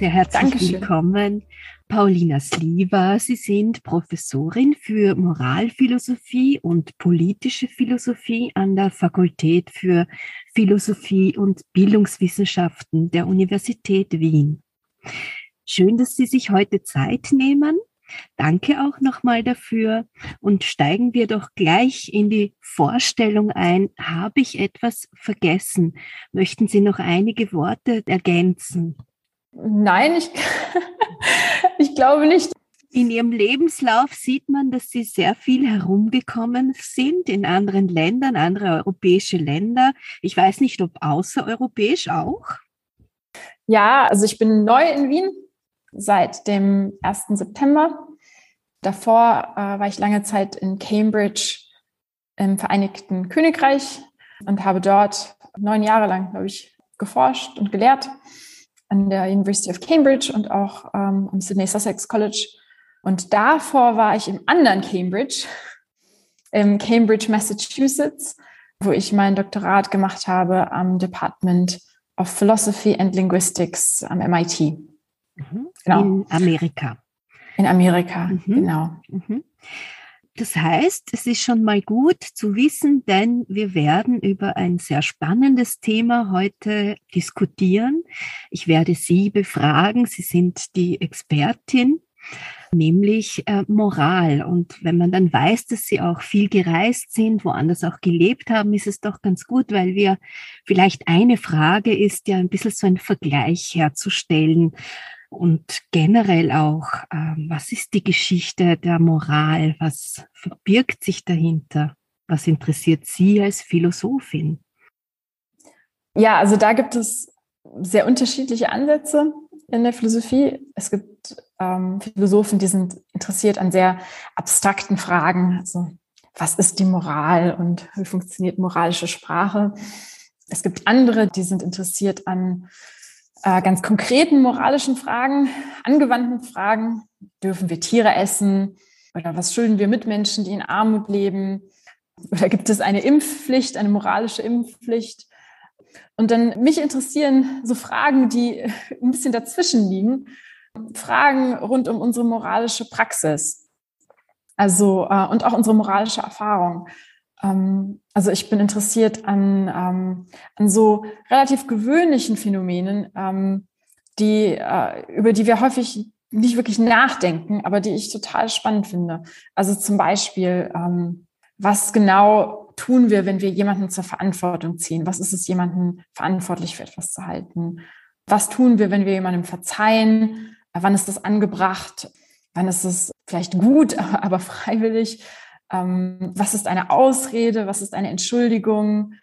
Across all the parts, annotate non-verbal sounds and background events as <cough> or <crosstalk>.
Sehr herzlich Dankeschön. willkommen, Paulina Sliva. Sie sind Professorin für Moralphilosophie und politische Philosophie an der Fakultät für Philosophie und Bildungswissenschaften der Universität Wien. Schön, dass Sie sich heute Zeit nehmen. Danke auch nochmal dafür und steigen wir doch gleich in die Vorstellung ein. Habe ich etwas vergessen? Möchten Sie noch einige Worte ergänzen? Nein, ich, <laughs> ich glaube nicht. In Ihrem Lebenslauf sieht man, dass Sie sehr viel herumgekommen sind in anderen Ländern, andere europäische Länder. Ich weiß nicht, ob außereuropäisch auch. Ja, also ich bin neu in Wien seit dem 1. September. Davor äh, war ich lange Zeit in Cambridge im Vereinigten Königreich und habe dort neun Jahre lang, glaube ich, geforscht und gelehrt an der University of Cambridge und auch ähm, am Sydney Sussex College. Und davor war ich im anderen Cambridge, im Cambridge, Massachusetts, wo ich mein Doktorat gemacht habe am Department of Philosophy and Linguistics am MIT. Mhm. Genau. In Amerika. In Amerika, mhm. genau. Mhm. Das heißt, es ist schon mal gut zu wissen, denn wir werden über ein sehr spannendes Thema heute diskutieren. Ich werde Sie befragen. Sie sind die Expertin nämlich äh, Moral. Und wenn man dann weiß, dass sie auch viel gereist sind, woanders auch gelebt haben, ist es doch ganz gut, weil wir vielleicht eine Frage ist ja ein bisschen so ein Vergleich herzustellen. Und generell auch, ähm, was ist die Geschichte der Moral? Was verbirgt sich dahinter? Was interessiert Sie als Philosophin? Ja, also da gibt es sehr unterschiedliche Ansätze in der Philosophie. Es gibt ähm, Philosophen, die sind interessiert an sehr abstrakten Fragen. Also, was ist die Moral und wie funktioniert moralische Sprache? Es gibt andere, die sind interessiert an äh, ganz konkreten moralischen Fragen, angewandten Fragen. Dürfen wir Tiere essen? Oder was schulden wir Mitmenschen, die in Armut leben? Oder gibt es eine Impfpflicht, eine moralische Impfpflicht? Und dann mich interessieren so Fragen, die <laughs> ein bisschen dazwischen liegen. Fragen rund um unsere moralische Praxis. Also, äh, und auch unsere moralische Erfahrung. Ähm, also ich bin interessiert an, ähm, an so relativ gewöhnlichen Phänomenen, ähm, die, äh, über die wir häufig nicht wirklich nachdenken, aber die ich total spannend finde. Also zum Beispiel, was genau tun wir, wenn wir jemanden zur Verantwortung ziehen? Was ist es, jemanden verantwortlich für etwas zu halten? Was tun wir, wenn wir jemandem verzeihen? Wann ist das angebracht? Wann ist es vielleicht gut, <laughs> aber freiwillig? Ähm, was ist eine Ausrede? Was ist eine Entschuldigung?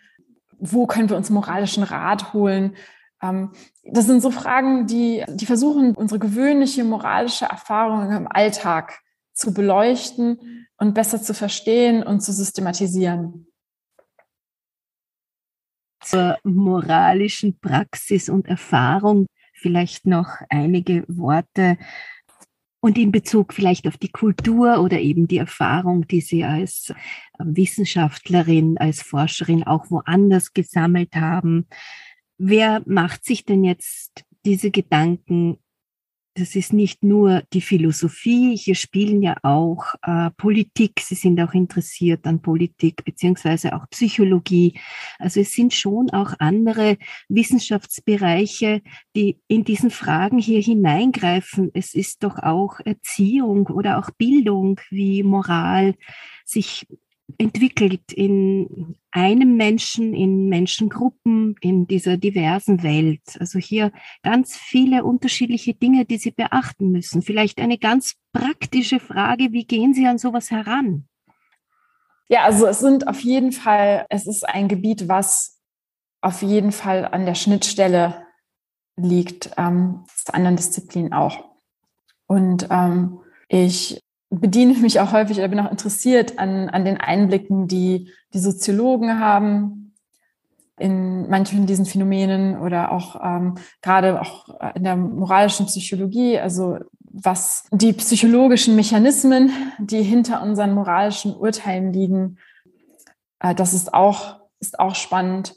Wo können wir uns moralischen Rat holen? Ähm, das sind so Fragen, die, die versuchen, unsere gewöhnliche moralische Erfahrung im Alltag zu beleuchten und besser zu verstehen und zu systematisieren. Zur moralischen Praxis und Erfahrung vielleicht noch einige Worte und in Bezug vielleicht auf die Kultur oder eben die Erfahrung, die Sie als ähm, Wissenschaftlerin, als Forscherin auch woanders gesammelt haben. Wer macht sich denn jetzt diese Gedanken das ist nicht nur die Philosophie, hier spielen ja auch äh, Politik, Sie sind auch interessiert an Politik beziehungsweise auch Psychologie. Also es sind schon auch andere Wissenschaftsbereiche, die in diesen Fragen hier hineingreifen. Es ist doch auch Erziehung oder auch Bildung wie Moral sich entwickelt in einem Menschen, in Menschengruppen, in dieser diversen Welt. Also hier ganz viele unterschiedliche Dinge, die Sie beachten müssen. Vielleicht eine ganz praktische Frage, wie gehen Sie an sowas heran? Ja, also es sind auf jeden Fall, es ist ein Gebiet, was auf jeden Fall an der Schnittstelle liegt ähm, zu anderen Disziplinen auch. Und ähm, ich bediene mich auch häufig oder bin auch interessiert an, an den Einblicken, die die Soziologen haben in manchen diesen Phänomenen oder auch ähm, gerade auch in der moralischen Psychologie, also was die psychologischen Mechanismen, die hinter unseren moralischen Urteilen liegen, äh, das ist auch, ist auch spannend.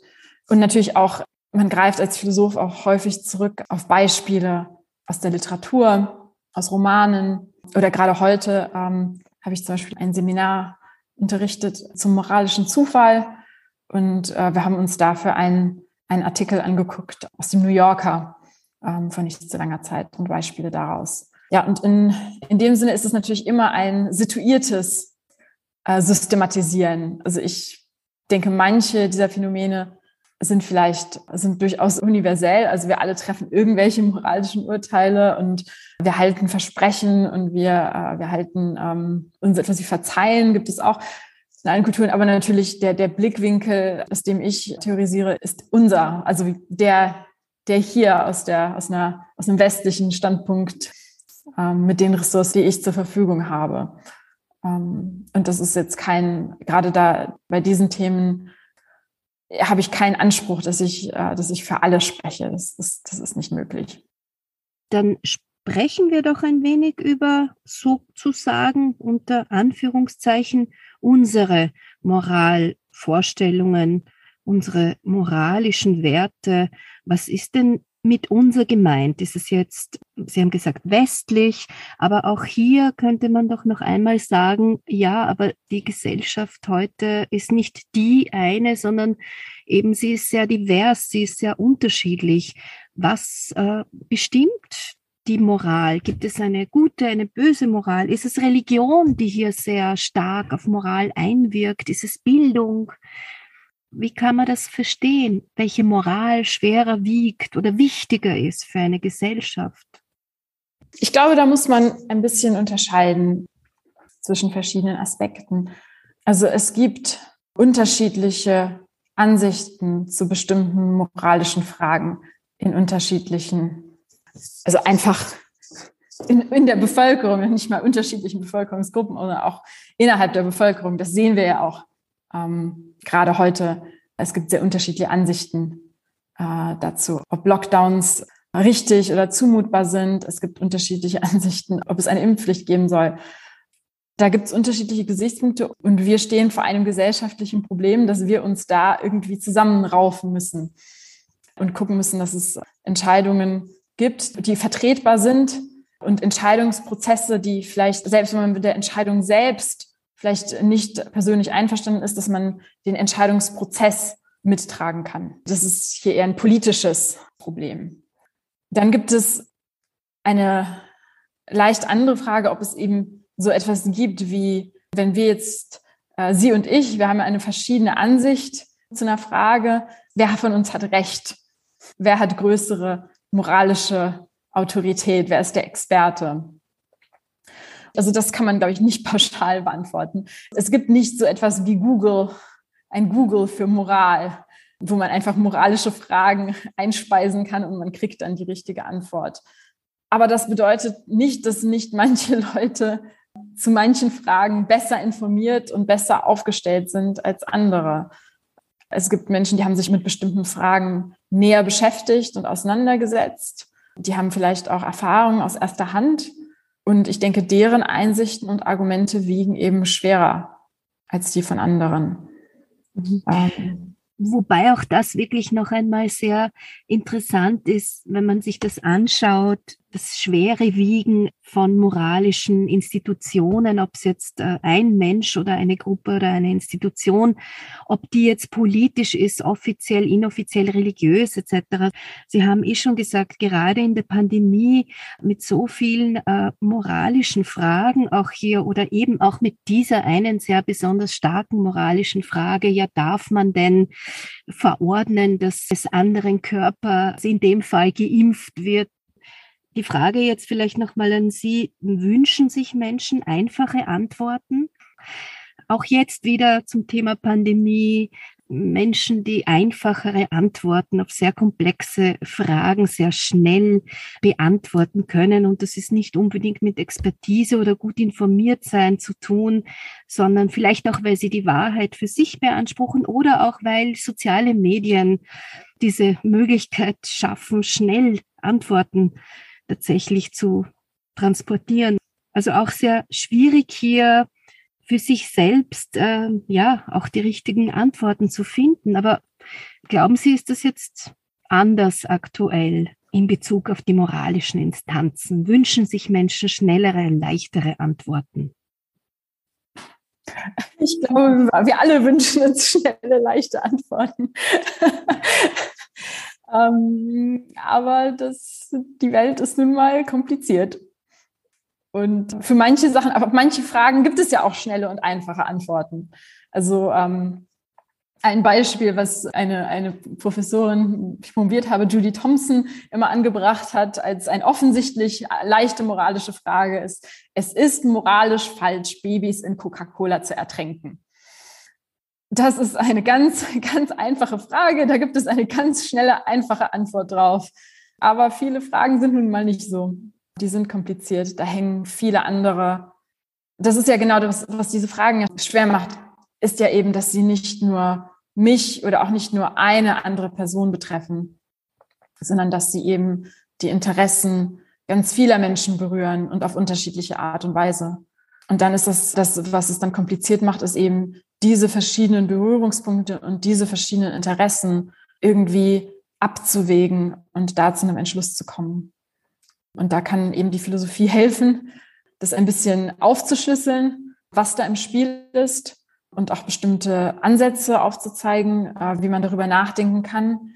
Und natürlich auch, man greift als Philosoph auch häufig zurück auf Beispiele aus der Literatur, aus Romanen oder gerade heute ähm, habe ich zum Beispiel ein Seminar unterrichtet zum moralischen Zufall und äh, wir haben uns dafür einen, einen Artikel angeguckt aus dem New Yorker ähm, vor nicht so langer Zeit und Beispiele daraus. Ja, und in, in dem Sinne ist es natürlich immer ein situiertes äh, Systematisieren. Also ich denke, manche dieser Phänomene sind vielleicht, sind durchaus universell. Also wir alle treffen irgendwelche moralischen Urteile und wir halten Versprechen und wir, äh, wir halten ähm, uns etwas wie Verzeihen, gibt es auch in allen Kulturen. Aber natürlich der, der Blickwinkel, aus dem ich theorisiere, ist unser. Also der, der hier aus der, aus einer, aus einem westlichen Standpunkt ähm, mit den Ressourcen, die ich zur Verfügung habe. Ähm, und das ist jetzt kein, gerade da bei diesen Themen, habe ich keinen Anspruch, dass ich, äh, dass ich für alle spreche. Das ist, das ist nicht möglich. Dann sprechen wir doch ein wenig über sozusagen unter Anführungszeichen unsere Moralvorstellungen, unsere moralischen Werte. Was ist denn mit unser gemeint? Ist es jetzt, Sie haben gesagt, westlich, aber auch hier könnte man doch noch einmal sagen, ja, aber die Gesellschaft heute ist nicht die eine, sondern eben sie ist sehr divers, sie ist sehr unterschiedlich. Was äh, bestimmt die Moral? Gibt es eine gute, eine böse Moral? Ist es Religion, die hier sehr stark auf Moral einwirkt? Ist es Bildung? Wie kann man das verstehen, welche Moral schwerer wiegt oder wichtiger ist für eine Gesellschaft? Ich glaube, da muss man ein bisschen unterscheiden zwischen verschiedenen Aspekten. Also es gibt unterschiedliche Ansichten zu bestimmten moralischen Fragen in unterschiedlichen, also einfach in, in der Bevölkerung, nicht mal unterschiedlichen Bevölkerungsgruppen, sondern auch innerhalb der Bevölkerung. Das sehen wir ja auch ähm, gerade heute, es gibt sehr unterschiedliche Ansichten äh, dazu, ob Lockdowns richtig oder zumutbar sind. Es gibt unterschiedliche <laughs> Ansichten, ob es eine Impfpflicht geben soll. Da gibt es unterschiedliche Gesichtspunkte und wir stehen vor einem gesellschaftlichen Problem, dass wir uns da irgendwie zusammenraufen müssen und gucken müssen, dass es Entscheidungen gibt, die vertretbar sind und Entscheidungsprozesse, die vielleicht, selbst wenn man mit der Entscheidung selbst vielleicht nicht persönlich einverstanden ist, dass man den Entscheidungsprozess mittragen kann. Das ist hier eher ein politisches Problem. Dann gibt es eine leicht andere Frage, ob es eben so etwas gibt wie, wenn wir jetzt, äh, Sie und ich, wir haben eine verschiedene Ansicht zu einer Frage, wer von uns hat Recht? Wer hat größere moralische Autorität? Wer ist der Experte? Also das kann man, glaube ich, nicht <laughs> pauschal beantworten. Es gibt nicht so etwas wie Google, ein Google für Moral, wo man einfach moralische Fragen <laughs> einspeisen kann und man kriegt dann die richtige Antwort. Aber das bedeutet nicht, dass nicht manche <laughs> Leute zu manchen Fragen besser informiert und besser aufgestellt sind als andere. Es gibt Menschen, die haben sich mit bestimmten Fragen näher beschäftigt und auseinandergesetzt. Die haben vielleicht auch Erfahrungen aus erster Hand und ich denke, deren Einsichten und Argumente wiegen eben schwerer als die von anderen. Mhm. Ähm, Wobei auch das wirklich noch einmal sehr interessant ist, wenn man sich das anschaut, das schwere Wiegen von moralischen Institutionen, ob es jetzt äh, ein Mensch oder eine Gruppe oder eine Institution, ob die jetzt politisch ist, offiziell, inoffiziell, religiös etc. Sie haben eh schon gesagt, gerade in der Pandemie mit so vielen äh, moralischen Fragen auch hier oder eben auch mit dieser einen sehr besonders starken moralischen Frage, ja, darf man denn verordnen, dass des anderen Körper in dem Fall geimpft wird. Die Frage jetzt vielleicht nochmal an Sie, wünschen sich Menschen einfache Antworten? Auch jetzt wieder zum Thema Pandemie. Menschen, die einfachere Antworten auf sehr komplexe Fragen sehr schnell beantworten können. Und das ist nicht unbedingt mit Expertise oder gut informiert sein zu tun, sondern vielleicht auch, weil sie die Wahrheit für sich beanspruchen oder auch, weil soziale Medien diese Möglichkeit schaffen, schnell Antworten tatsächlich zu transportieren. Also auch sehr schwierig hier für sich selbst äh, ja auch die richtigen Antworten zu finden. Aber glauben Sie, ist das jetzt anders aktuell? in Bezug auf die moralischen Instanzen? Wünschen sich Menschen schnellere, leichtere Antworten? Ich glaube, wir alle wünschen uns schnelle, leichte Antworten. Ähm, aber das, die Welt ist nun mal kompliziert. Und für manche Sachen, aber manche Fragen gibt es ja auch schnelle und einfache Antworten. Also ähm, ein Beispiel, was eine, eine Professorin, die ich promoviert habe, Judy Thompson, immer angebracht hat als ein offensichtlich leichte moralische Frage ist, es ist moralisch falsch, Babys in Coca-Cola zu ertränken. Das ist eine ganz, <laughs> ganz einfache Frage. Da gibt es eine ganz schnelle, einfache Antwort drauf. Aber viele Fragen sind nun mal nicht so. Die sind kompliziert. Da hängen viele andere. Das ist ja genau das, was diese Fragen schwer macht ist ja eben, dass sie nicht nur mich oder auch nicht nur eine andere Person betreffen, sondern dass sie eben die Interessen ganz vieler Menschen berühren und auf unterschiedliche Art und Weise. Und dann ist das, das, was es dann kompliziert macht, ist eben diese verschiedenen Berührungspunkte und diese verschiedenen Interessen irgendwie abzuwägen und da zu einem Entschluss zu kommen. Und da kann eben die Philosophie helfen, das ein bisschen aufzuschlüsseln, was da im Spiel ist und auch bestimmte Ansätze aufzuzeigen, äh, wie man darüber nachdenken kann.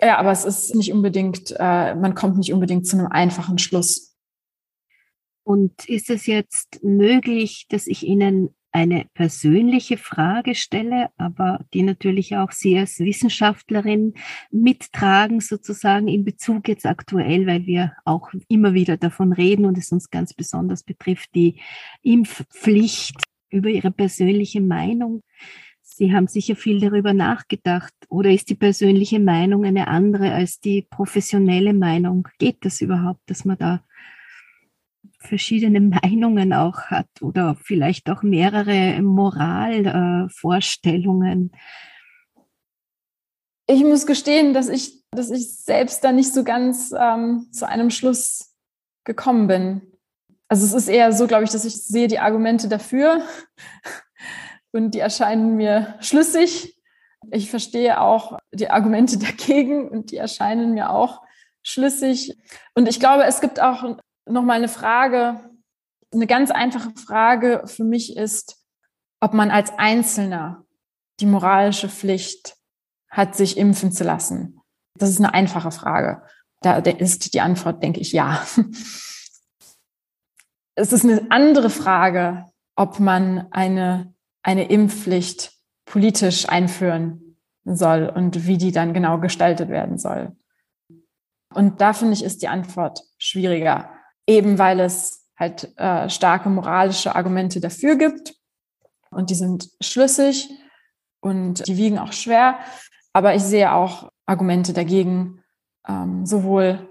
Ja, aber es ist nicht unbedingt, äh, man kommt nicht unbedingt zu einem einfachen Schluss. Und ist es jetzt möglich, dass ich Ihnen eine persönliche Frage stelle, aber die natürlich auch Sie als Wissenschaftlerin mittragen, sozusagen in Bezug jetzt aktuell, weil wir auch immer wieder davon reden und es uns ganz besonders betrifft, die Impfpflicht über Ihre persönliche Meinung. Sie haben sicher viel darüber nachgedacht. Oder ist die persönliche Meinung eine andere als die professionelle Meinung? Geht das überhaupt, dass man da verschiedene <laughs> Meinungen auch hat oder vielleicht auch mehrere Moralvorstellungen? Äh, ich muss gestehen, dass ich, dass ich selbst da nicht so ganz ähm, zu einem Schluss gekommen bin. Also es ist eher so, glaube ich, dass ich sehe die Argumente dafür <laughs> und die erscheinen mir schlüssig. Ich verstehe auch die Argumente <laughs> dagegen und die erscheinen mir auch schlüssig. Und ich glaube, es gibt auch noch mal eine Frage, eine ganz einfache Frage für mich ist, ob man als Einzelner die moralische Pflicht hat, sich impfen zu lassen. Das ist eine einfache Frage. Da ist die Antwort, denke ich, ja. <laughs> es ist eine andere Frage, ob man eine, eine Impfpflicht politisch einführen soll und wie die dann genau gestaltet werden soll. Und da finde ich, ist die Antwort schwieriger, eben weil es halt äh, starke moralische Argumente dafür gibt und die sind schlüssig und die wiegen auch schwer. Aber ich sehe auch Argumente dagegen, ähm, sowohl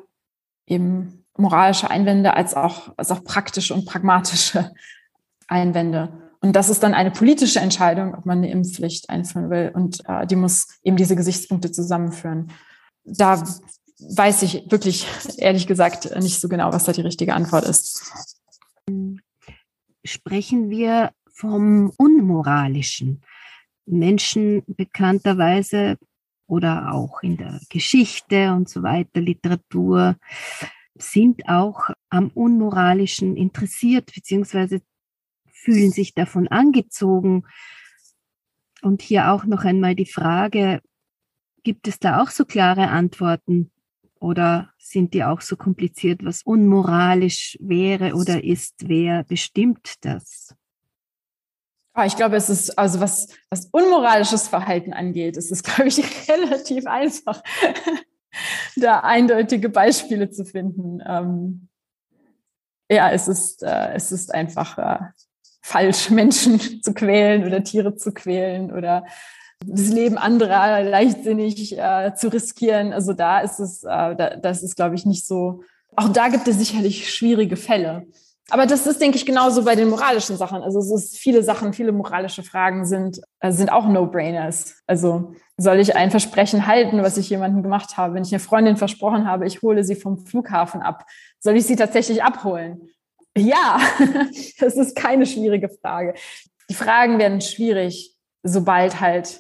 eben moralische Einwände als auch, als auch praktische und pragmatische <laughs> Einwände. Und das ist dann eine politische Entscheidung, ob man eine Impfpflicht einführen will. Und äh, die muss eben diese Gesichtspunkte zusammenführen. Da weiß ich wirklich, ehrlich gesagt, nicht so genau, was da die richtige Antwort ist. Sprechen wir vom Unmoralischen. Menschen bekannterweise oder auch in der Geschichte und so weiter, Literatur, sind auch am Unmoralischen interessiert, beziehungsweise fühlen sich davon angezogen. Und hier auch noch einmal die Frage, gibt es da auch so klare Antworten oder sind die auch so kompliziert, was unmoralisch wäre oder ist? Wer bestimmt das? Ah, ich glaube, es ist, also was, was unmoralisches Verhalten angeht, ist es, <laughs> glaube ich, relativ einfach <laughs> da eindeutige Beispiele zu finden. Ähm, ja, es ist, äh, es ist einfach äh, falsch, <laughs> Menschen zu quälen oder Tiere zu quälen oder das Leben anderer leichtsinnig äh, zu riskieren. Also da ist es, äh, da, das ist, glaube ich, nicht so. Auch da gibt es sicherlich schwierige Fälle. Aber das ist, denke ich, genauso bei den moralischen Sachen. Also es ist viele Sachen, viele moralische Fragen sind, äh, sind auch No-Brainers. Also soll ich ein Versprechen halten, was ich jemandem gemacht habe? Wenn ich eine Freundin versprochen habe, ich hole sie vom Flughafen ab, soll ich sie tatsächlich abholen? Ja, <laughs> das ist keine schwierige Frage. Die Fragen werden schwierig, sobald halt,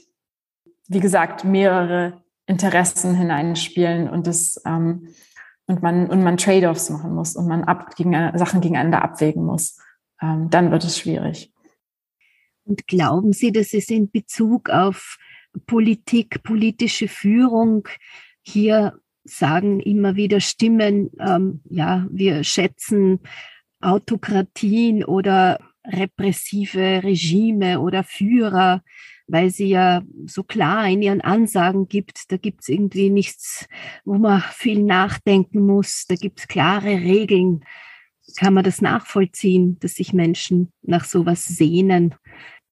wie gesagt, mehrere Interessen hineinspielen und es ähm, und man, und man Trade-offs machen muss und man ab, gegen, Sachen gegeneinander abwägen muss, ähm, dann wird es schwierig. Und glauben Sie, dass es in Bezug auf Politik, politische Führung hier sagen immer wieder Stimmen, ähm, ja, wir schätzen Autokratien oder repressive Regime oder Führer, weil sie ja so klar in ihren Ansagen gibt, da gibt es irgendwie nichts, wo man viel nachdenken muss, da gibt es klare Regeln. Kann man das nachvollziehen, dass sich Menschen nach sowas sehnen,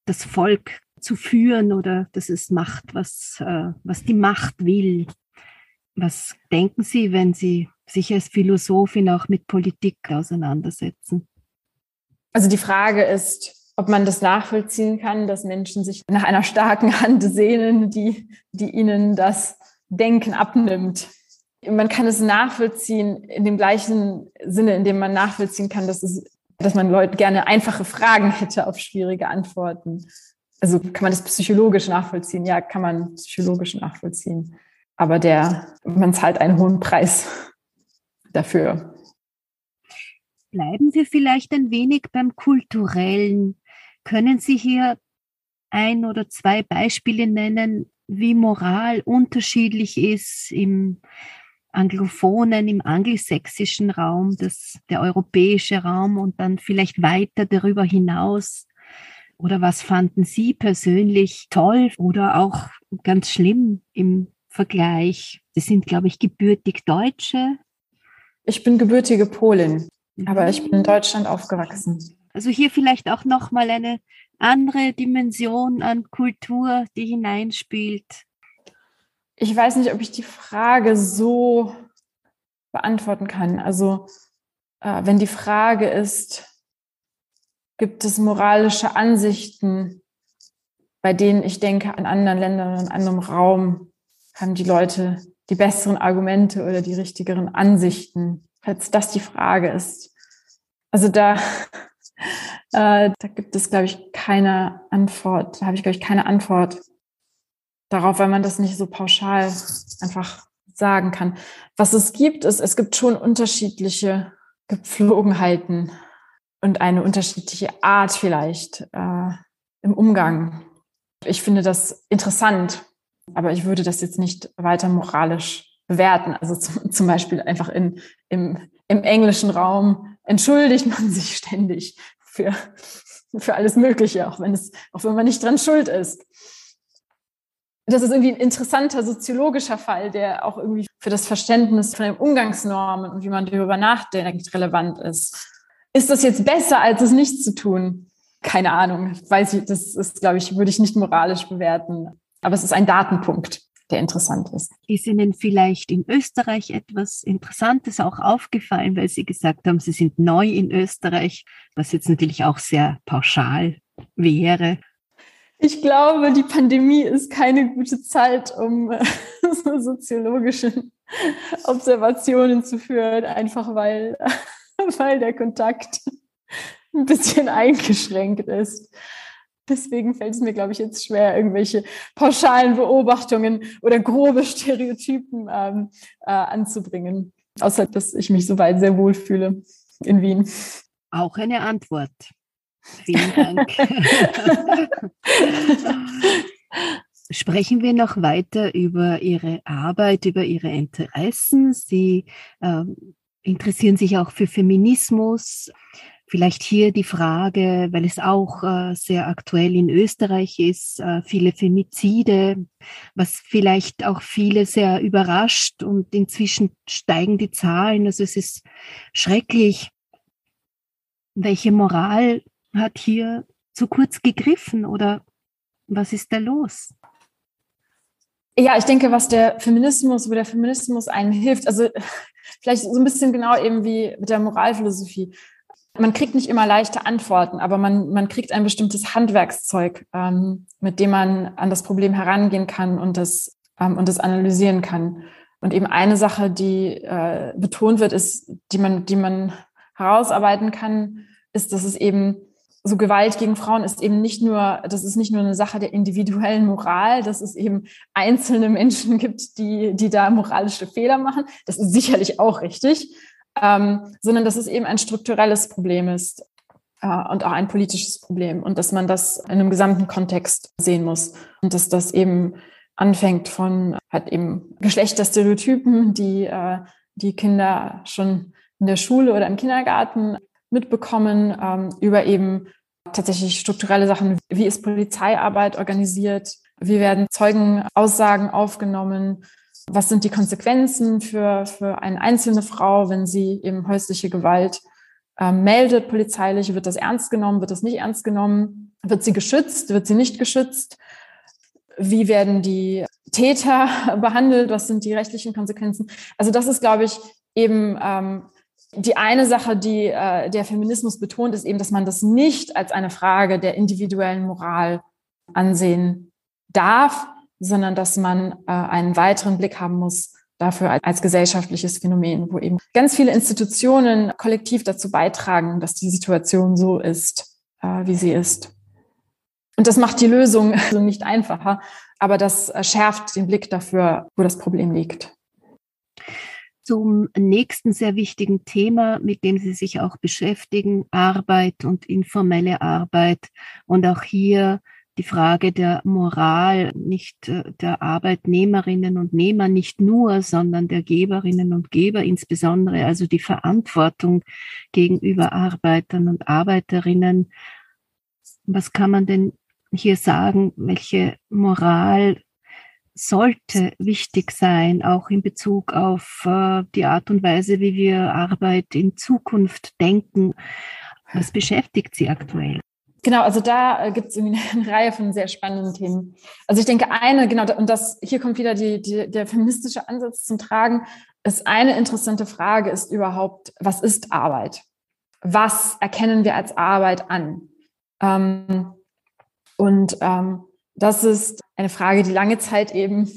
das Volk zu führen oder dass es macht, was, äh, was die Macht will? Was denken Sie, wenn Sie sich als Philosophin auch mit Politik auseinandersetzen? Also die Frage ist, ob man das nachvollziehen kann, dass Menschen sich nach einer starken Hand sehnen, die, die ihnen das Denken abnimmt. Man kann es nachvollziehen in dem gleichen Sinne, in dem man nachvollziehen kann, dass, es, dass man Leute gerne einfache Fragen hätte auf schwierige Antworten. Also kann man das psychologisch nachvollziehen? Ja, kann man psychologisch nachvollziehen. Aber der, man zahlt einen hohen Preis <laughs> dafür. Bleiben wir vielleicht ein wenig beim Kulturellen. Können Sie hier ein oder zwei Beispiele nennen, wie Moral unterschiedlich ist im anglophonen, im angelsächsischen Raum, das, der europäische Raum und dann vielleicht weiter darüber hinaus? Oder was fanden Sie persönlich toll oder auch ganz schlimm im Vergleich? Sie sind, glaube ich, gebürtig Deutsche. Ich bin gebürtige Polin. Aber ich bin in Deutschland aufgewachsen. Also hier vielleicht auch nochmal eine andere Dimension an Kultur, die hineinspielt. Ich weiß nicht, ob ich die Frage so beantworten kann. Also äh, wenn die Frage ist, gibt es moralische Ansichten, bei denen ich denke, an anderen Ländern, in anderem Raum haben die Leute die besseren Argumente oder die richtigeren Ansichten falls das die Frage ist. Also da, äh, da gibt es, glaube ich, keine Antwort. Da habe ich, glaube ich, keine Antwort darauf, weil man das nicht so pauschal einfach sagen kann. Was es gibt, ist, es gibt schon unterschiedliche Gepflogenheiten und eine unterschiedliche Art vielleicht äh, im Umgang. Ich finde das interessant, aber ich würde das jetzt nicht weiter moralisch bewerten. Also zum, zum Beispiel einfach in, im, im englischen Raum entschuldigt man sich <laughs> ständig für, für alles Mögliche, auch wenn, es, auch wenn man nicht dran schuld ist. Das ist irgendwie ein interessanter soziologischer Fall, der auch irgendwie für das Verständnis von den Umgangsnormen und wie man darüber nachdenkt relevant ist. Ist das jetzt besser, als es nicht zu tun? Keine Ahnung. Weiß ich, das ist, glaube ich, würde ich nicht moralisch bewerten. Aber es ist ein Datenpunkt der interessant ist. Ist Ihnen vielleicht in Österreich etwas Interessantes auch aufgefallen, weil Sie gesagt haben, Sie sind neu in Österreich, was jetzt natürlich auch sehr pauschal wäre? Ich glaube, die Pandemie ist keine gute Zeit, um <laughs> so soziologische Observationen zu führen, einfach weil, <laughs> weil der Kontakt ein bisschen eingeschränkt ist. Deswegen fällt es mir, glaube ich, jetzt schwer, irgendwelche pauschalen Beobachtungen oder grobe <laughs> Stereotypen ähm, äh, anzubringen. Außer, dass ich mich soweit sehr wohl fühle in Wien. Auch eine Antwort. Vielen Dank. <laughs> Sprechen wir noch weiter über Ihre Arbeit, über Ihre Interessen. Sie äh, interessieren sich auch für Feminismus. Vielleicht hier die Frage, weil es auch äh, sehr aktuell in Österreich ist, äh, viele Femizide, was vielleicht auch viele sehr überrascht und inzwischen steigen die Zahlen. Also es ist schrecklich. Welche Moral hat hier zu kurz gegriffen oder was ist da los? Ja, ich denke, was der Feminismus, wo der Feminismus einen hilft, also <laughs> vielleicht so ein bisschen genau eben wie mit der Moralphilosophie. Man kriegt nicht immer leichte Antworten, aber man, man kriegt ein bestimmtes Handwerkszeug, ähm, mit dem man an das Problem herangehen kann und das, ähm, und das analysieren kann. Und eben eine Sache, die äh, betont wird, ist, die man, die man herausarbeiten kann, ist, dass es eben so Gewalt gegen Frauen ist eben nicht nur, das ist nicht nur eine Sache der individuellen Moral, dass es eben einzelne Menschen gibt, die, die da moralische Fehler machen. Das ist sicherlich auch richtig, ähm, sondern dass es eben ein strukturelles Problem ist äh, und auch ein politisches Problem und dass man das in einem gesamten Kontext sehen muss und dass das eben anfängt von hat eben Geschlechterstereotypen, die äh, die Kinder schon in der Schule oder im Kindergarten mitbekommen ähm, über eben tatsächlich strukturelle Sachen. Wie ist Polizeiarbeit organisiert? Wie werden Zeugenaussagen aufgenommen? Was sind die Konsequenzen für, für eine einzelne Frau, wenn sie eben häusliche Gewalt ähm, meldet polizeilich? Wird das ernst genommen? Wird das nicht ernst genommen? Wird sie geschützt? Wird sie nicht geschützt? Wie werden die Täter <laughs> behandelt? Was sind die rechtlichen Konsequenzen? Also das ist, glaube ich, eben ähm, die eine Sache, die äh, der Feminismus betont, ist eben, dass man das nicht als eine Frage der individuellen Moral ansehen darf, sondern dass man äh, einen weiteren Blick haben muss dafür als, als gesellschaftliches Phänomen, wo eben ganz viele Institutionen kollektiv dazu beitragen, dass die Situation so ist, äh, wie sie ist. Und das macht die Lösung <laughs> also nicht einfacher, aber das äh, schärft den Blick dafür, wo das Problem liegt zum nächsten sehr wichtigen Thema, mit dem Sie sich auch beschäftigen, Arbeit und informelle Arbeit. Und auch hier die Frage der Moral, nicht äh, der Arbeitnehmerinnen und Nehmer, nicht nur, sondern der Geberinnen und Geber insbesondere, also die Verantwortung gegenüber Arbeitern und Arbeiterinnen. Was kann man denn hier sagen, welche Moral sollte wichtig sein, auch in Bezug auf äh, die Art und Weise, wie wir Arbeit in Zukunft denken. Was beschäftigt Sie aktuell? Genau, also da äh, gibt es eine, <laughs> eine Reihe von sehr spannenden Themen. Also ich denke, eine, genau, und das hier kommt wieder die, die, der feministische Ansatz zum Tragen, ist eine interessante Frage, ist überhaupt, was ist Arbeit? Was erkennen wir als Arbeit an? Ähm, und ähm, das ist eine Frage, die lange Zeit eben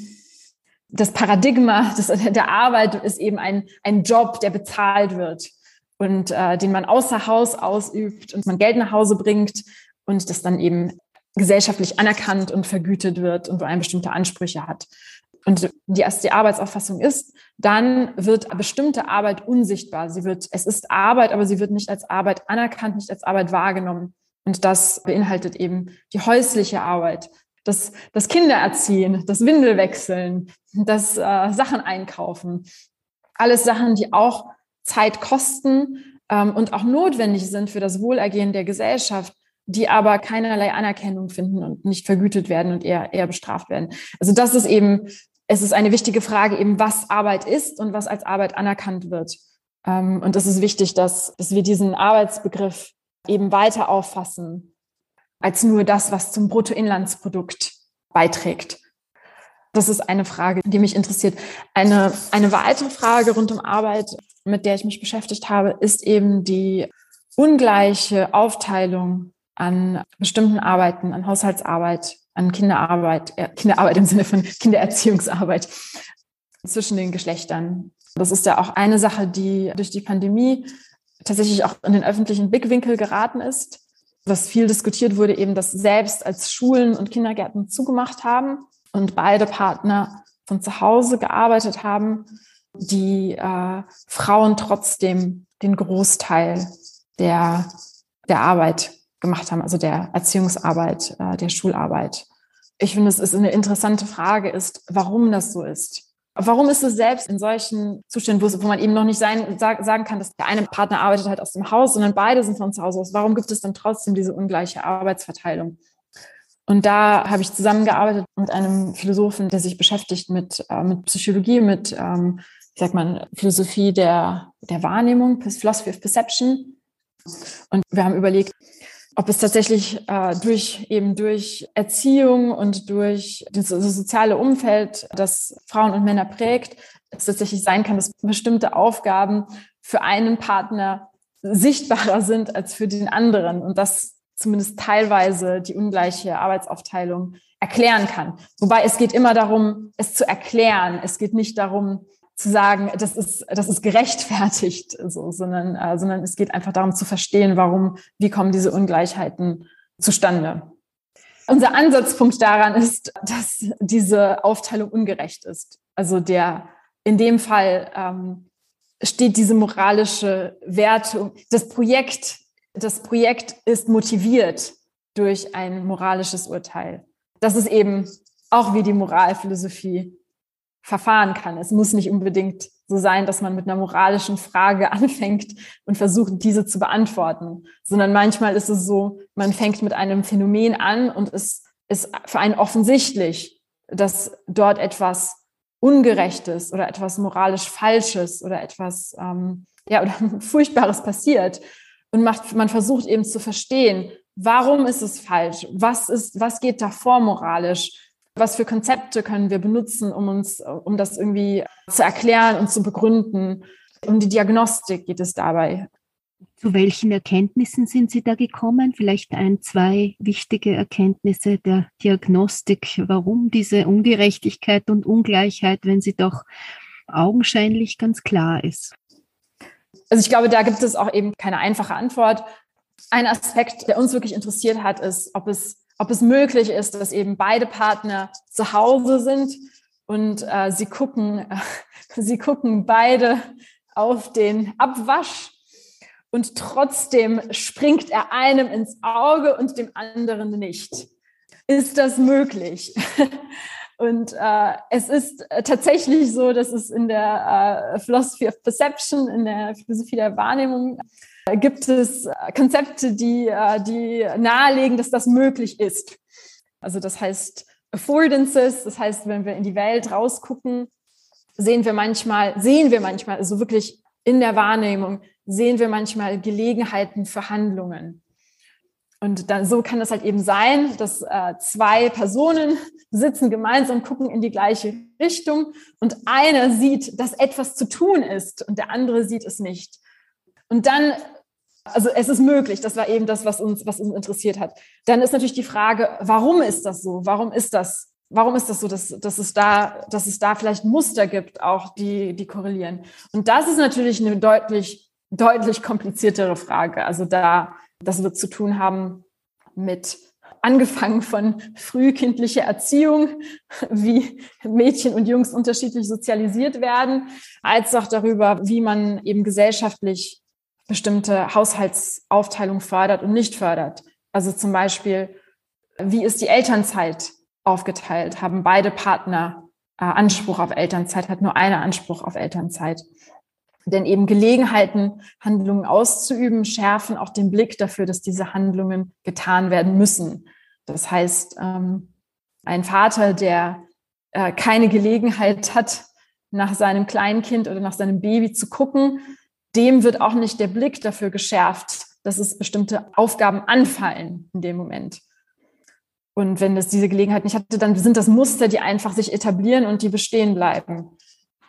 das Paradigma des, der Arbeit ist eben ein, ein Job, der bezahlt wird und äh, den man außer Haus ausübt und man Geld nach Hause bringt und das dann eben gesellschaftlich anerkannt und vergütet wird und wo eine bestimmte Ansprüche hat. Und die erste Arbeitsauffassung ist, dann wird bestimmte Arbeit unsichtbar. Sie wird, es ist Arbeit, aber sie wird nicht als Arbeit anerkannt, nicht als Arbeit wahrgenommen. Und das beinhaltet eben die häusliche Arbeit, das, das Kindererziehen, das Windelwechseln, das äh, Sachen einkaufen. Alles Sachen, die auch Zeit kosten ähm, und auch notwendig sind für das Wohlergehen der Gesellschaft, die aber keinerlei Anerkennung finden und nicht vergütet werden und eher, eher bestraft werden. Also das ist eben, es ist eine wichtige Frage eben, was Arbeit ist und was als Arbeit anerkannt wird. Ähm, und es ist wichtig, dass, dass wir diesen Arbeitsbegriff eben weiter auffassen als nur das, was zum Bruttoinlandsprodukt beiträgt. Das ist eine Frage, die mich interessiert. Eine, eine weitere Frage rund um Arbeit, mit der ich mich beschäftigt habe, ist eben die ungleiche Aufteilung an bestimmten Arbeiten, an Haushaltsarbeit, an Kinderarbeit, äh, Kinderarbeit im Sinne von Kindererziehungsarbeit zwischen den Geschlechtern. Das ist ja auch eine Sache, die durch die Pandemie tatsächlich auch in den öffentlichen Blickwinkel geraten ist was viel diskutiert wurde, eben, dass selbst als Schulen und Kindergärten zugemacht haben und beide Partner von zu Hause gearbeitet haben, die äh, Frauen trotzdem den Großteil der, der Arbeit gemacht haben, also der Erziehungsarbeit, äh, der Schularbeit. Ich finde, es ist eine interessante Frage, ist, warum das so ist. Warum ist es selbst in solchen Zuständen, wo, wo man eben noch nicht sein, sag, sagen kann, dass der eine Partner arbeitet halt aus dem Haus, sondern beide sind von zu Hause aus? Warum gibt es dann trotzdem diese ungleiche Arbeitsverteilung? Und da habe ich zusammengearbeitet mit einem Philosophen, der sich beschäftigt mit, äh, mit Psychologie, mit, ähm, ich sag mal, Philosophie der, der Wahrnehmung, Philosophy of Perception. Und wir haben überlegt, ob es tatsächlich äh, durch eben durch Erziehung und durch das, soziale Umfeld, das Frauen und Männer prägt, es tatsächlich sein kann, dass bestimmte Aufgaben für einen Partner sichtbarer sind als für den anderen und das zumindest teilweise die ungleiche Arbeitsaufteilung erklären kann. Wobei es geht immer darum, es zu erklären. Es geht nicht darum, zu sagen, das ist, das ist gerechtfertigt, <laughs> so, sondern, äh, sondern es geht einfach darum zu verstehen, warum, wie kommen diese Ungleichheiten zustande. Unser Ansatzpunkt daran ist, dass diese Aufteilung ungerecht ist. Also der, in dem Fall ähm, steht diese moralische Wertung. Das Projekt, das Projekt ist motiviert durch ein moralisches Urteil. Das ist eben auch wie die Moralphilosophie verfahren kann. Es muss nicht unbedingt so sein, dass man mit einer moralischen Frage <laughs> anfängt und versucht, diese zu beantworten, sondern manchmal ist es so, man fängt mit einem Phänomen an und es ist für einen offensichtlich, dass dort etwas Ungerechtes oder etwas moralisch Falsches oder etwas ähm, ja oder <laughs> Furchtbares passiert. Und macht, man versucht eben zu verstehen, warum ist es falsch, was ist, was geht davor moralisch was für Konzepte können wir benutzen, um uns, um das irgendwie zu erklären und zu begründen? Um die Diagnostik geht es dabei. Zu welchen Erkenntnissen sind Sie da gekommen? Vielleicht ein, zwei wichtige Erkenntnisse der Diagnostik. Warum diese Ungerechtigkeit und Ungleichheit, wenn sie doch augenscheinlich ganz klar ist? Also ich glaube, da gibt es auch eben keine einfache Antwort. Ein Aspekt, der uns wirklich interessiert hat, ist, ob es ob es möglich ist, dass eben beide Partner zu Hause sind und äh, sie gucken, äh, <laughs> sie gucken beide auf den Abwasch und trotzdem springt er einem ins Auge und dem anderen nicht. Ist das möglich? <laughs> Und äh, es ist tatsächlich so, dass es in der äh, Philosophy of Perception, in der Philosophie der Wahrnehmung, gibt es Konzepte, die, äh, die nahelegen, dass das möglich ist. Also das heißt Affordances, das heißt, wenn wir in die Welt rausgucken, sehen wir manchmal, sehen wir manchmal, also wirklich in der Wahrnehmung, sehen wir manchmal Gelegenheiten für Handlungen. Und dann, so kann es halt eben sein, dass äh, zwei Personen sitzen gemeinsam, gucken in die gleiche Richtung und einer sieht, dass etwas zu tun ist und der andere sieht es nicht. Und dann also es ist möglich, das war eben das, was uns, was uns interessiert hat. Dann ist natürlich die Frage, warum ist das so? Warum ist das? Warum ist das so, dass, dass, es da, dass es da vielleicht Muster gibt, auch die, die korrelieren? Und das ist natürlich eine deutlich, deutlich kompliziertere Frage. Also da, das wird zu tun haben mit angefangen von frühkindlicher Erziehung, <laughs> wie Mädchen und Jungs unterschiedlich sozialisiert werden, als auch darüber, wie man eben gesellschaftlich bestimmte Haushaltsaufteilung fördert und nicht fördert. Also zum Beispiel, wie ist die Elternzeit aufgeteilt? Haben beide Partner äh, Anspruch auf Elternzeit? Hat nur einer Anspruch auf Elternzeit? Denn eben Gelegenheiten, Handlungen auszuüben, schärfen auch den Blick dafür, dass diese Handlungen getan werden müssen. Das heißt, ähm, ein Vater, der äh, keine Gelegenheit hat, nach seinem kleinen Kind oder nach seinem Baby zu gucken, dem wird auch nicht der Blick dafür geschärft, dass es bestimmte Aufgaben anfallen in dem Moment. Und wenn es diese Gelegenheit nicht hatte, dann sind das Muster, die einfach sich etablieren und die bestehen bleiben.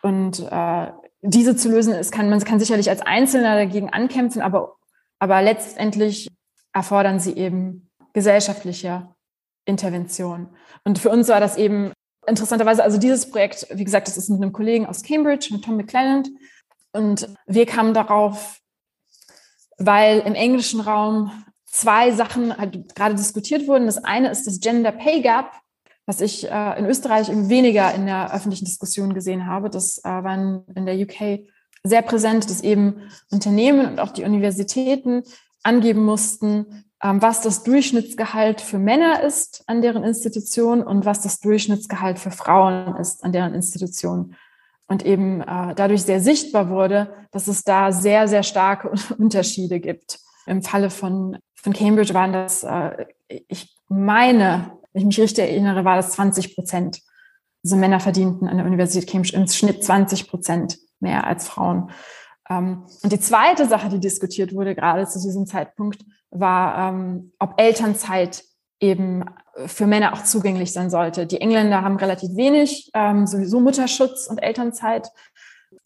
Und äh, diese zu lösen, ist, kann, man kann sicherlich als Einzelner dagegen ankämpfen, aber, aber letztendlich erfordern sie eben gesellschaftliche Intervention. Und für uns war das eben interessanterweise, also dieses Projekt, wie gesagt, das ist mit einem Kollegen aus Cambridge, mit Tom McClelland, und wir kamen darauf, weil im englischen Raum zwei Sachen halt gerade diskutiert wurden. Das eine ist das Gender Pay Gap, was ich äh, in Österreich weniger in der öffentlichen Diskussion gesehen habe. Das äh, war in, der UK sehr präsent, dass eben Unternehmen und auch die Universitäten angeben mussten, ähm, was das Durchschnittsgehalt für Männer ist an deren Institution und was das Durchschnittsgehalt für Frauen ist an deren Institution und eben äh, dadurch sehr sichtbar wurde, dass es da sehr, sehr starke <laughs> Unterschiede gibt. Im Falle von, von Cambridge waren das, äh, ich meine, wenn ich mich richtig erinnere, war das 20 Prozent. Also Männer verdienten an der Universität Cambridge im Schnitt 20 Prozent mehr als Frauen. Ähm, und die zweite Sache, die diskutiert wurde, gerade zu diesem Zeitpunkt, war, ähm, ob Elternzeit eben für Männer auch zugänglich sein sollte. Die Engländer haben relativ wenig, ähm, sowieso Mutterschutz und Elternzeit.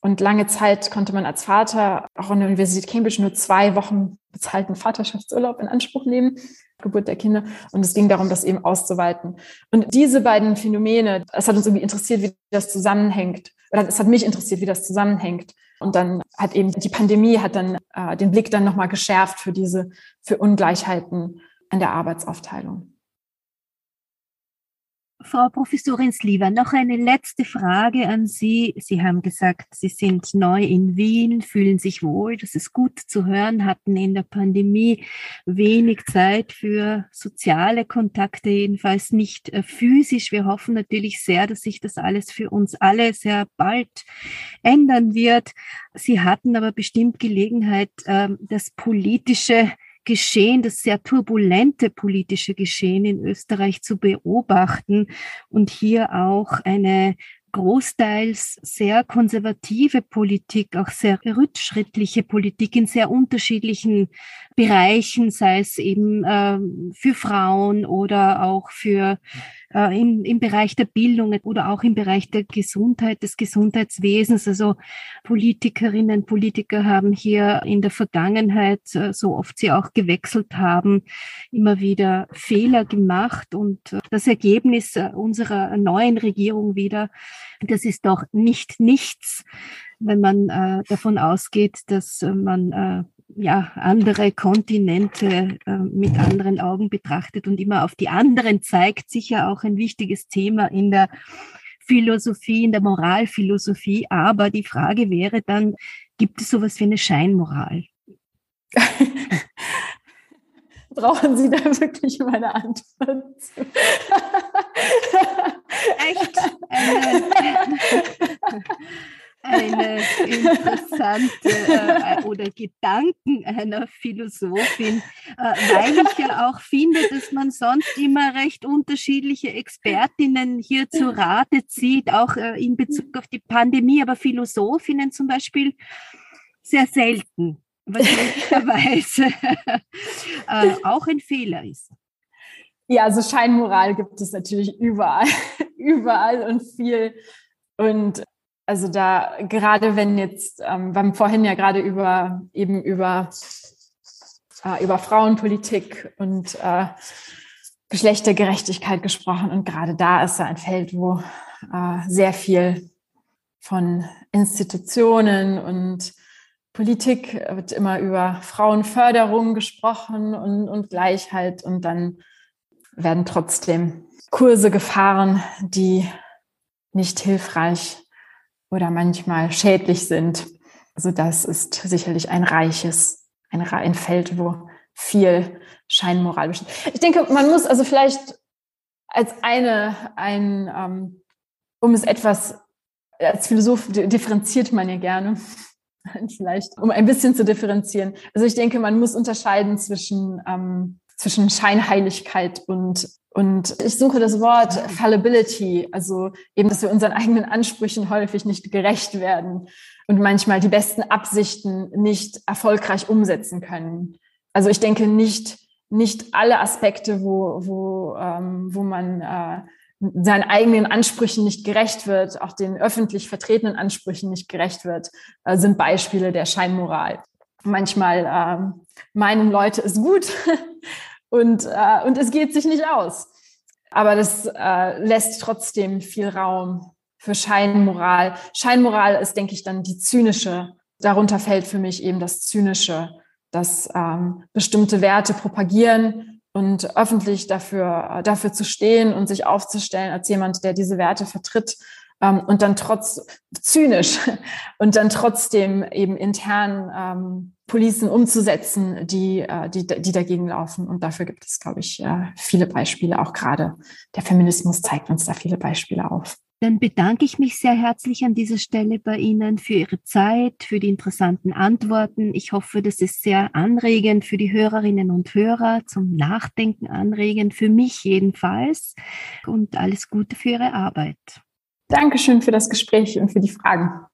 Und lange Zeit konnte man als Vater auch an der Universität Cambridge nur zwei Wochen bezahlten Vaterschaftsurlaub in Anspruch nehmen, Geburt der Kinder. Und es ging darum, das eben auszuweiten. Und diese beiden Phänomene, es hat uns irgendwie interessiert, wie das zusammenhängt. oder es hat mich interessiert, wie das zusammenhängt. Und dann hat eben die Pandemie hat dann äh, den Blick dann nochmal geschärft für diese, für Ungleichheiten an der Arbeitsaufteilung. Frau Professorin Sliva, noch eine letzte Frage an Sie. Sie haben gesagt, Sie sind neu in Wien, fühlen sich wohl. Das ist gut zu hören, hatten in der Pandemie wenig Zeit für soziale Kontakte, jedenfalls nicht äh, physisch. Wir hoffen natürlich sehr, dass sich das alles für uns alle sehr bald ändern wird. Sie hatten aber bestimmt Gelegenheit, ähm, das politische Geschehen, das sehr turbulente politische Geschehen in Österreich zu beobachten und hier auch eine großteils sehr konservative Politik, auch sehr rückschrittliche Politik in sehr unterschiedlichen Bereichen, sei es eben äh, für Frauen oder auch für äh, im, im Bereich der Bildung oder auch im Bereich der Gesundheit, des Gesundheitswesens. Also Politikerinnen, Politiker haben hier in der Vergangenheit, äh, so oft sie auch gewechselt haben, immer wieder Fehler gemacht. Und äh, das Ergebnis äh, unserer neuen Regierung wieder, das ist doch nicht nichts wenn man äh, davon ausgeht, dass äh, man ja, andere Kontinente äh, mit anderen Augen betrachtet und immer auf die anderen zeigt, sicher auch ein wichtiges Thema in der Philosophie, in der Moralphilosophie. Aber die Frage wäre dann, gibt es sowas wie eine Scheinmoral? <laughs> Brauchen Sie da wirklich meine Antwort? Echt? <laughs> eine interessante äh, <laughs> oder Gedanken einer Philosophin, äh, weil ich ja auch finde, dass man sonst immer recht unterschiedliche Expertinnen hier zu Rate zieht, auch äh, in Bezug auf die Pandemie, aber Philosophinnen zum Beispiel sehr selten, was möglicherweise <laughs> äh, auch ein Fehler ist. Ja, also Scheinmoral gibt es natürlich überall, <laughs> überall und viel. Und also da gerade wenn jetzt, ähm, wir haben vorhin ja gerade über eben über, äh, über Frauenpolitik und äh, Geschlechtergerechtigkeit gesprochen und gerade da ist ja ein Feld, wo äh, sehr viel von Institutionen und Politik wird immer über Frauenförderung gesprochen und, und Gleichheit und dann werden trotzdem Kurse gefahren, die nicht hilfreich oder manchmal schädlich sind. Also das ist sicherlich ein reiches, ein, ein Feld, wo viel Scheinmoral besteht. Ich denke, man muss also vielleicht als eine, ein, ähm, um es etwas, als Philosoph differenziert man ja gerne, <laughs> vielleicht, um ein bisschen zu differenzieren. Also ich denke, man muss unterscheiden zwischen, ähm, zwischen Scheinheiligkeit und und ich suche das Wort Fallibility, also eben, dass wir unseren eigenen Ansprüchen häufig nicht gerecht werden und manchmal die besten Absichten nicht erfolgreich umsetzen können. Also ich denke nicht, nicht alle Aspekte, wo, wo, ähm, wo man äh, seinen eigenen Ansprüchen nicht gerecht wird, auch den öffentlich vertretenen Ansprüchen nicht gerecht wird, äh, sind Beispiele der Scheinmoral. Manchmal äh, meinen Leute es gut <laughs> und, äh, und es geht sich nicht aus. Aber das äh, lässt trotzdem viel Raum für Scheinmoral. Scheinmoral ist, denke ich, dann die zynische. Darunter fällt für mich eben das Zynische, dass ähm, bestimmte Werte propagieren und öffentlich dafür, äh, dafür zu stehen und sich aufzustellen als jemand, der diese Werte vertritt ähm, und dann trotz zynisch <laughs> und dann trotzdem eben intern ähm, Policen umzusetzen, die, äh, die, die dagegen laufen. Und dafür gibt es, glaube ich, äh, viele Beispiele. Auch gerade der Feminismus zeigt uns da viele Beispiele auf. Dann bedanke ich mich sehr herzlich an dieser Stelle bei Ihnen für Ihre Zeit, für die interessanten Antworten. Ich hoffe, das ist sehr anregend für die Hörerinnen und Hörer, zum Nachdenken anregend, für mich jedenfalls. Und alles Gute für Ihre Arbeit. Dankeschön für das Gespräch und für die Fragen.